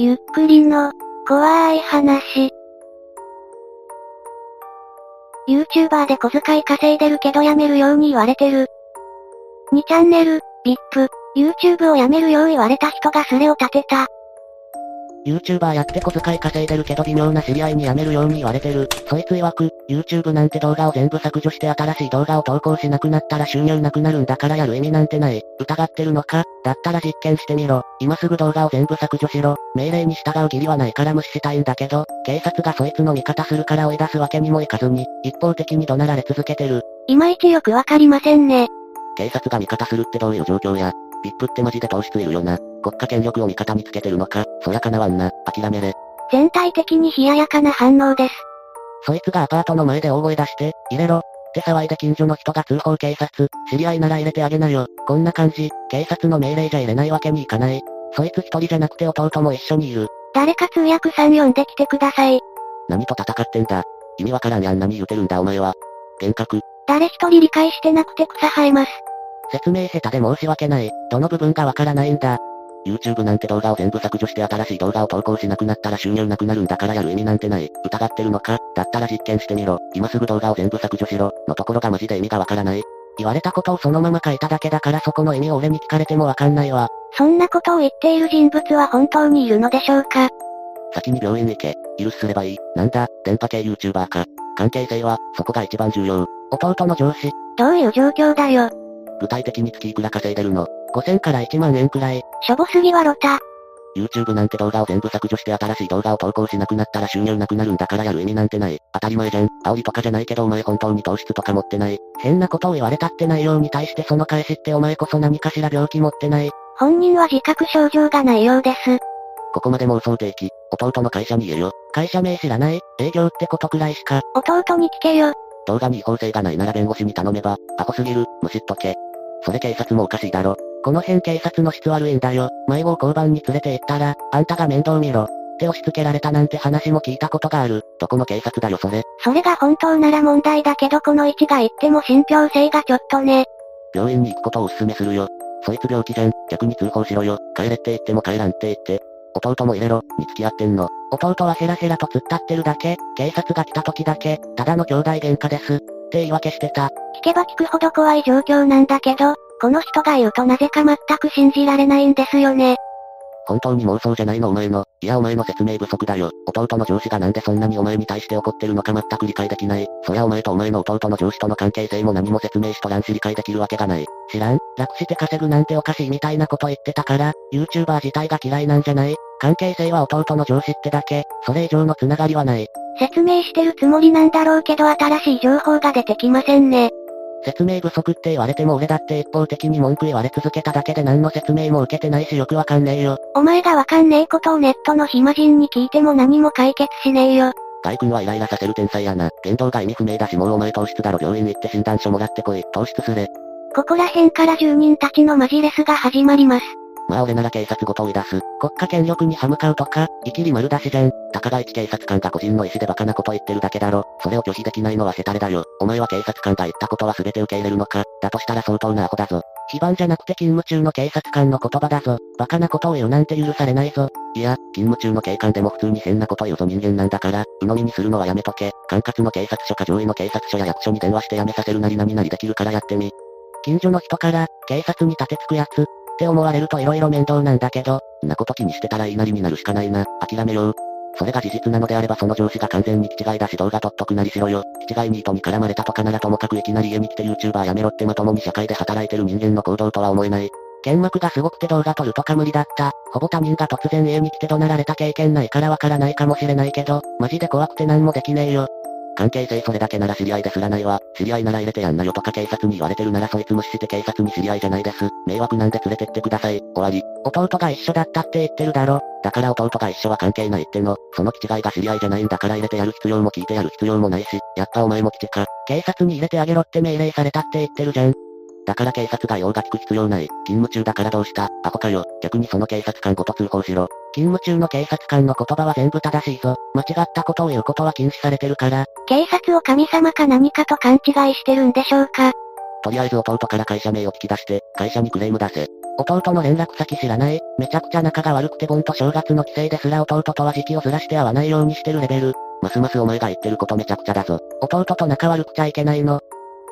ゆっくりの、怖い話。YouTuber で小遣い稼いでるけど辞めるように言われてる。2チャンネル、VIP、YouTube を辞めるよう言われた人がスレを立てた。YouTuber やって小遣い稼いでるけど微妙な知り合いに辞めるように言われてる。そいつ曰く、YouTube なんて動画を全部削除して新しい動画を投稿しなくなったら収入なくなるんだからやる意味なんてない。疑ってるのか？だったら実験してみろ。今すぐ動画を全部削除しろ。命令に従う義理はないから無視したいんだけど、警察がそいつの味方するから追い出すわけにもいかずに、一方的に怒鳴られ続けてる。いまいちよくわかりませんね。警察が味方するってどういう状況や ?VIP ってマジで糖質いるよな。国家権力を味方につけてるのか、そりゃ叶わんな、諦めれ。全体的に冷ややかな反応です。そいつがアパートの前で大声出して、入れろ。って騒いで近所の人が通報警察、知り合いなら入れてあげなよ。こんな感じ、警察の命令じゃ入れないわけにいかない。そいつ一人じゃなくて弟も一緒にいる。誰か通訳さん呼んできてください。何と戦ってんだ。意味わからんやん何言うてるんだお前は。幻覚。誰一人理解してなくて草生えます。説明下手で申し訳ない。どの部分がわからないんだ。YouTube なんて動画を全部削除して新しい動画を投稿しなくなったら収入なくなるんだからやる意味なんてない。疑ってるのか？だったら実験してみろ。今すぐ動画を全部削除しろ。のところがマジで意味がわからない。言われたことをそのまま書いただけだからそこの意味を俺に聞かれてもわかんないわ。そんなことを言っている人物は本当にいるのでしょうか？先に病院行け。許すればいい。なんだ、電波系 YouTuber か。関係性は、そこが一番重要。弟の上司。どういう状況だよ。具体的に月いくら稼いでるの？?5000 から1万円くらい。しょぼすぎはロタ。YouTube なんて動画を全部削除して新しい動画を投稿しなくなったら収入なくなるんだからやる意味なんてない。当たり前じゃん。煽りとかじゃないけどお前本当に糖質とか持ってない。変なことを言われたって内容に対してその返しってお前こそ何かしら病気持ってない。本人は自覚症状がないようです。ここまで妄想でき、弟の会社に言えよ。会社名知らない？営業ってことくらいしか。弟に聞けよ。動画に違法性がないなら弁護士に頼めば、アホすぎる、むしっとけ。それ警察もおかしいだろ。この辺警察の質悪いんだよ。迷子を交番に連れて行ったら、あんたが面倒見ろ。って押し付けられたなんて話も聞いたことがある。どこの警察だよそれ。それが本当なら問題だけどこの位置が言っても信憑性がちょっとね。病院に行くことをお勧めするよ。そいつ病気じゃん。逆に通報しろよ。帰れって言っても帰らんって言って。弟も入れろ、に付き合ってんの。弟はヘラヘラと突っ立ってるだけ、警察が来た時だけ、ただの兄弟喧嘩です。って言い訳してた。聞けば聞くほど怖い状況なんだけど、この人が言うとなぜか全く信じられないんですよね。本当に妄想じゃないのお前の。いやお前の説明不足だよ。弟の上司がなんでそんなにお前に対して怒ってるのか全く理解できない。そりゃお前とお前の弟の上司との関係性も何も説明しとらんし理解できるわけがない。知らん楽して稼ぐなんておかしいみたいなこと言ってたから、YouTuber 自体が嫌いなんじゃない関係性は弟の上司ってだけ、それ以上のつながりはない。説明してるつもりなんだろうけど新しい情報が出てきませんね。説明不足って言われても俺だって一方的に文句言われ続けただけで何の説明も受けてないしよくわかんねえよ。お前がわかんねえことをネットの暇人に聞いても何も解決しねえよ。ガイ君はイライラさせる天才やな。言動が意味不明だしもうお前糖質だろ病院行って診断書もらってこい。糖質すれ。ここら辺から住人たちのマジレスが始まります。まあ俺なら警察ごと追い出す。国家権力に歯向かうとか、生きり丸出しじゃん。たかが一警察官が個人の意思でバカなこと言ってるだけだろ。それを拒否できないのはヘタレだよ。お前は警察官が言ったことは全て受け入れるのか。だとしたら相当なアホだぞ。非番じゃなくて勤務中の警察官の言葉だぞ。バカなことを言うなんて許されないぞ。いや、勤務中の警官でも普通に変なこと言うぞ人間なんだから、鵜呑みにするのはやめとけ。管轄の警察署か上位の警察署や役所に電話してやめさせるなり何々できるからやってみ。近所の人から、警察に立てつくやつ、って思われると色々面倒なんだけど、んなこと気にしてたら言いなりになるしかないな。諦めよう。それが事実なのであればその上司が完全に気違いだし動画撮っとくなりしろよ。気違いに糸に絡まれたとかならともかくいきなり家に来て YouTuber やめろってまともに社会で働いてる人間の行動とは思えない。剣幕がすごくて動画撮るとか無理だった。ほぼ他人が突然家に来て怒鳴られた経験ないからわからないかもしれないけど、マジで怖くて何もできねえよ。関係性それだけなら知り合いですらないわ。知り合いなら入れてやんなよとか警察に言われてるならそいつ無視して警察に知り合いじゃないです。迷惑なんで連れてってください。終わり。弟が一緒だったって言ってるだろ。だから弟が一緒は関係ないっての。その気違いが知り合いじゃないんだから入れてやる必要も聞いてやる必要もないし、やっぱお前も基地か。警察に入れてあげろって命令されたって言ってるじゃん。だから警察が用が聞く必要ない。勤務中だからどうした？アホかよ。逆にその警察官ごと通報しろ。勤務中の警察官の言葉は全部正しいぞ。間違ったことを言うことは禁止されてるから。警察を神様か何かと勘違いしてるんでしょうか？とりあえず弟から会社名を聞き出して、会社にクレーム出せ。弟の連絡先知らない？めちゃくちゃ仲が悪くて盆と正月の帰省ですら弟とは時期をずらして会わないようにしてるレベル。ますますお前が言ってることめちゃくちゃだぞ。弟と仲悪くちゃいけないの。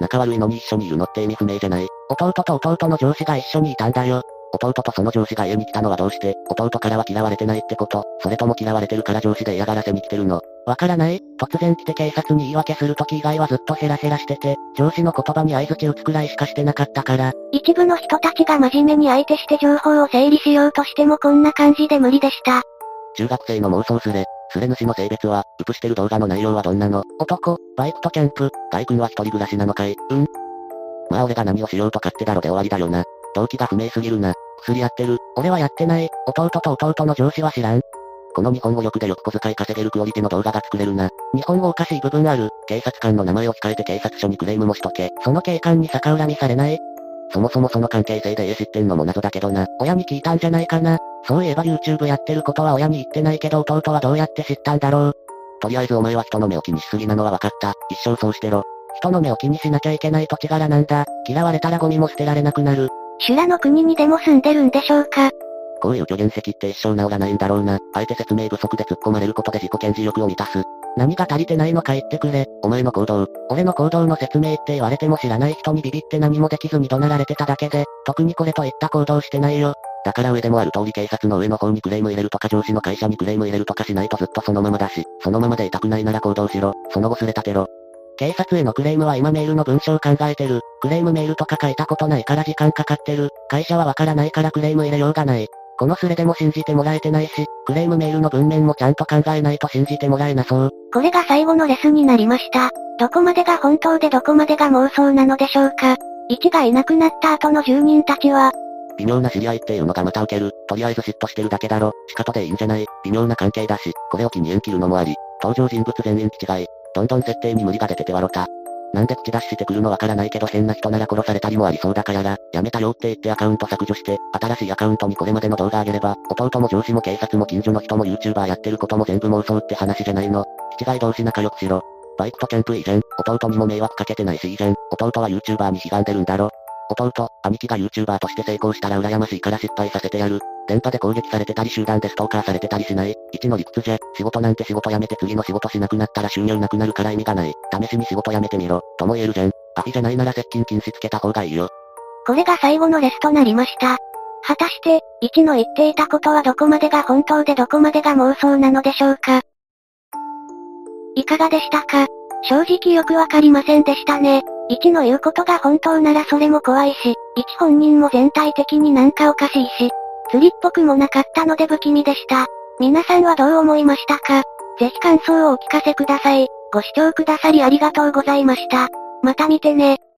仲悪いのに一緒にいるのって意味不明じゃない。弟と弟の上司が一緒にいたんだよ。弟とその上司が家に来たのはどうして、弟からは嫌われてないってこと、それとも嫌われてるから上司で嫌がらせに来てるの。わからない？突然来て警察に言い訳する時以外はずっとヘラヘラしてて、上司の言葉に合図打つくらいしかしてなかったから。一部の人たちが真面目に相手して情報を整理しようとしてもこんな感じで無理でした。中学生の妄想すれ、スレ主の性別は、うぷしてる動画の内容はどんなの男、バイクとキャンプ、ガイ君は一人暮らしなのかい？うんまあ俺が何をしようと勝手だろで終わりだよな。動機が不明すぎるな。薬やってる。俺はやってない。弟と弟の上司は知らん。この日本語力でよく小遣い稼げるクオリティの動画が作れるな。日本語おかしい部分ある。警察官の名前を控えて警察署にクレームもしとけ。その警官に逆恨みされないそもそもその関係性で家知ってんのも謎だけどな。親に聞いたんじゃないかな。そういえば YouTube やってることは親に言ってないけど弟はどうやって知ったんだろう。とりあえずお前は人の目を気にしすぎなのは分かった。一生そうしてろ。人の目を気にしなきゃいけない土地柄なんだ。嫌われたらゴミも捨てられなくなる。修羅の国にでも住んでるんでしょうか？こういう虚言石って一生治らないんだろうな。あえて説明不足で突っ込まれることで自己顕示欲を満たす。何が足りてないのか言ってくれ。お前の行動。俺の行動の説明って言われても知らない人にビビって何もできずに怒鳴られてただけで、特にこれといった行動してないよ。だから上でもある通り警察の上の方にクレーム入れるとか上司の会社にクレーム入れるとかしないとずっとそのままだし、そのままでいたくないなら行動しろ。その後すれ立てろ。警察へのクレームは今メールの文章考えてる。クレームメールとか書いたことないから時間かかってる。会社はわからないからクレーム入れようがない。このスレでも信じてもらえてないし、クレームメールの文面もちゃんと考えないと信じてもらえなそう。これが最後のレスになりました。どこまでが本当でどこまでが妄想なのでしょうか。1がいなくなった後の住人たちは、微妙な知り合いっていうのがまた受ける。とりあえず嫉妬してるだけだろ。仕方でいいんじゃない微妙な関係だし、これを機に縁切るのもあり。登場人物全員違い。どんどん設定に無理が出てて笑った。なんで口出ししてくるのわからないけど変な人なら殺されたりもありそうだからや、やめたよって言ってアカウント削除して、新しいアカウントにこれまでの動画あげれば、弟も上司も警察も近所の人も YouTuber やってることも全部妄想って話じゃないの。違い同士仲良くしろ。バイクとキャンプ以前、弟にも迷惑かけてないし以前、弟は YouTuber に悲願でるんだろ。弟、兄貴が YouTuber として成功したら羨ましいから失敗させてやる。電波で攻撃されてたり集団でストーカーされてたりしない。一の理屈じゃ、仕事なんて仕事辞めて次の仕事しなくなったら収入なくなるから意味がない。試しに仕事辞めてみろ、とも言えるじゃん。アフィじゃないなら接近禁止つけた方がいいよ。これが最後のレスとなりました。果たして、1の言っていたことはどこまでが本当でどこまでが妄想なのでしょうか？いかがでしたか？正直よくわかりませんでしたね。1の言うことが本当ならそれも怖いし、1本人も全体的になんかおかしいし、釣りっぽくもなかったので不気味でした。皆さんはどう思いましたか？ぜひ感想をお聞かせください。ご視聴くださりありがとうございました。また見てね